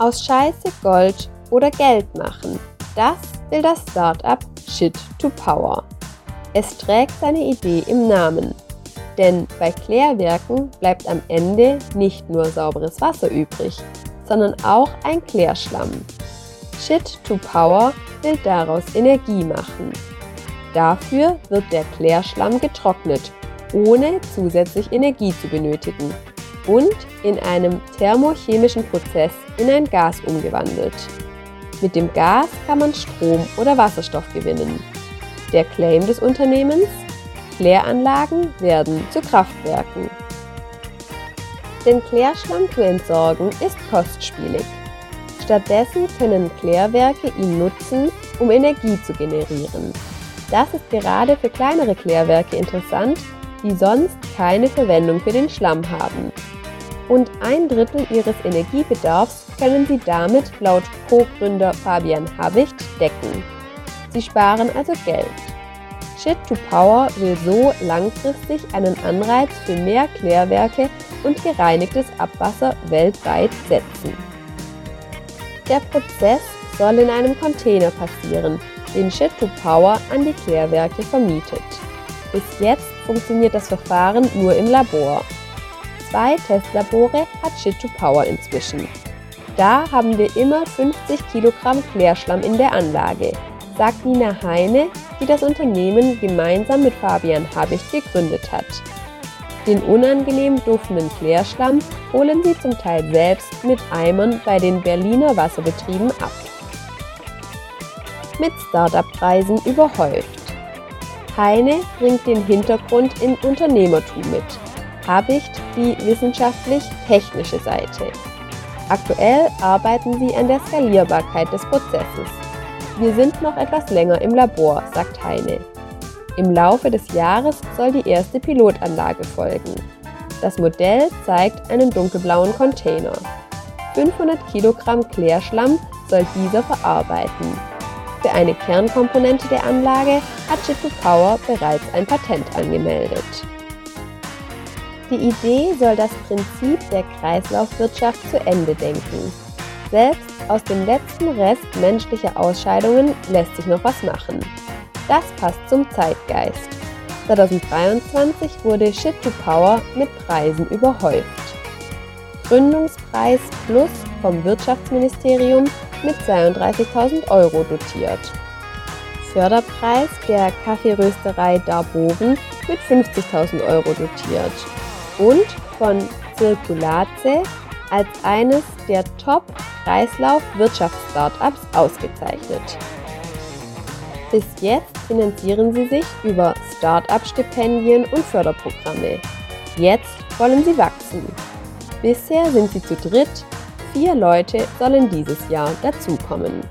Aus Scheiße Gold oder Geld machen. Das will das Startup Shit to Power. Es trägt seine Idee im Namen. Denn bei Klärwerken bleibt am Ende nicht nur sauberes Wasser übrig, sondern auch ein Klärschlamm. Shit to Power will daraus Energie machen. Dafür wird der Klärschlamm getrocknet, ohne zusätzlich Energie zu benötigen und in einem thermochemischen Prozess in ein Gas umgewandelt. Mit dem Gas kann man Strom oder Wasserstoff gewinnen. Der Claim des Unternehmens? Kläranlagen werden zu Kraftwerken. Den Klärschlamm zu entsorgen ist kostspielig. Stattdessen können Klärwerke ihn nutzen, um Energie zu generieren. Das ist gerade für kleinere Klärwerke interessant, die sonst keine Verwendung für den Schlamm haben und ein Drittel ihres Energiebedarfs können sie damit laut Co-Gründer Fabian Habicht decken. Sie sparen also Geld. Shit to Power will so langfristig einen Anreiz für mehr Klärwerke und gereinigtes Abwasser weltweit setzen. Der Prozess soll in einem Container passieren, den Shit to Power an die Klärwerke vermietet. Bis jetzt funktioniert das Verfahren nur im Labor zwei Testlabore hat Shit2Power inzwischen. Da haben wir immer 50 Kilogramm Klärschlamm in der Anlage, sagt Nina Heine, die das Unternehmen gemeinsam mit Fabian Habicht gegründet hat. Den unangenehm duftenden Klärschlamm holen sie zum Teil selbst mit Eimern bei den Berliner Wasserbetrieben ab. Mit Startup-Preisen überhäuft. Heine bringt den Hintergrund in Unternehmertum mit Habicht die wissenschaftlich-technische Seite. Aktuell arbeiten sie an der Skalierbarkeit des Prozesses. Wir sind noch etwas länger im Labor, sagt Heine. Im Laufe des Jahres soll die erste Pilotanlage folgen. Das Modell zeigt einen dunkelblauen Container. 500 Kilogramm Klärschlamm soll dieser verarbeiten. Für eine Kernkomponente der Anlage hat Jitto Power bereits ein Patent angemeldet. Die Idee soll das Prinzip der Kreislaufwirtschaft zu Ende denken. Selbst aus dem letzten Rest menschlicher Ausscheidungen lässt sich noch was machen. Das passt zum Zeitgeist. 2023 wurde Shit to Power mit Preisen überhäuft. Gründungspreis Plus vom Wirtschaftsministerium mit 32.000 Euro dotiert. Förderpreis der Kaffeerösterei Darboven mit 50.000 Euro dotiert und von Circulace als eines der Top-Kreislauf-Wirtschafts-Startups ausgezeichnet. Bis jetzt finanzieren sie sich über Start-up-Stipendien und Förderprogramme. Jetzt wollen sie wachsen. Bisher sind sie zu dritt, vier Leute sollen dieses Jahr dazukommen.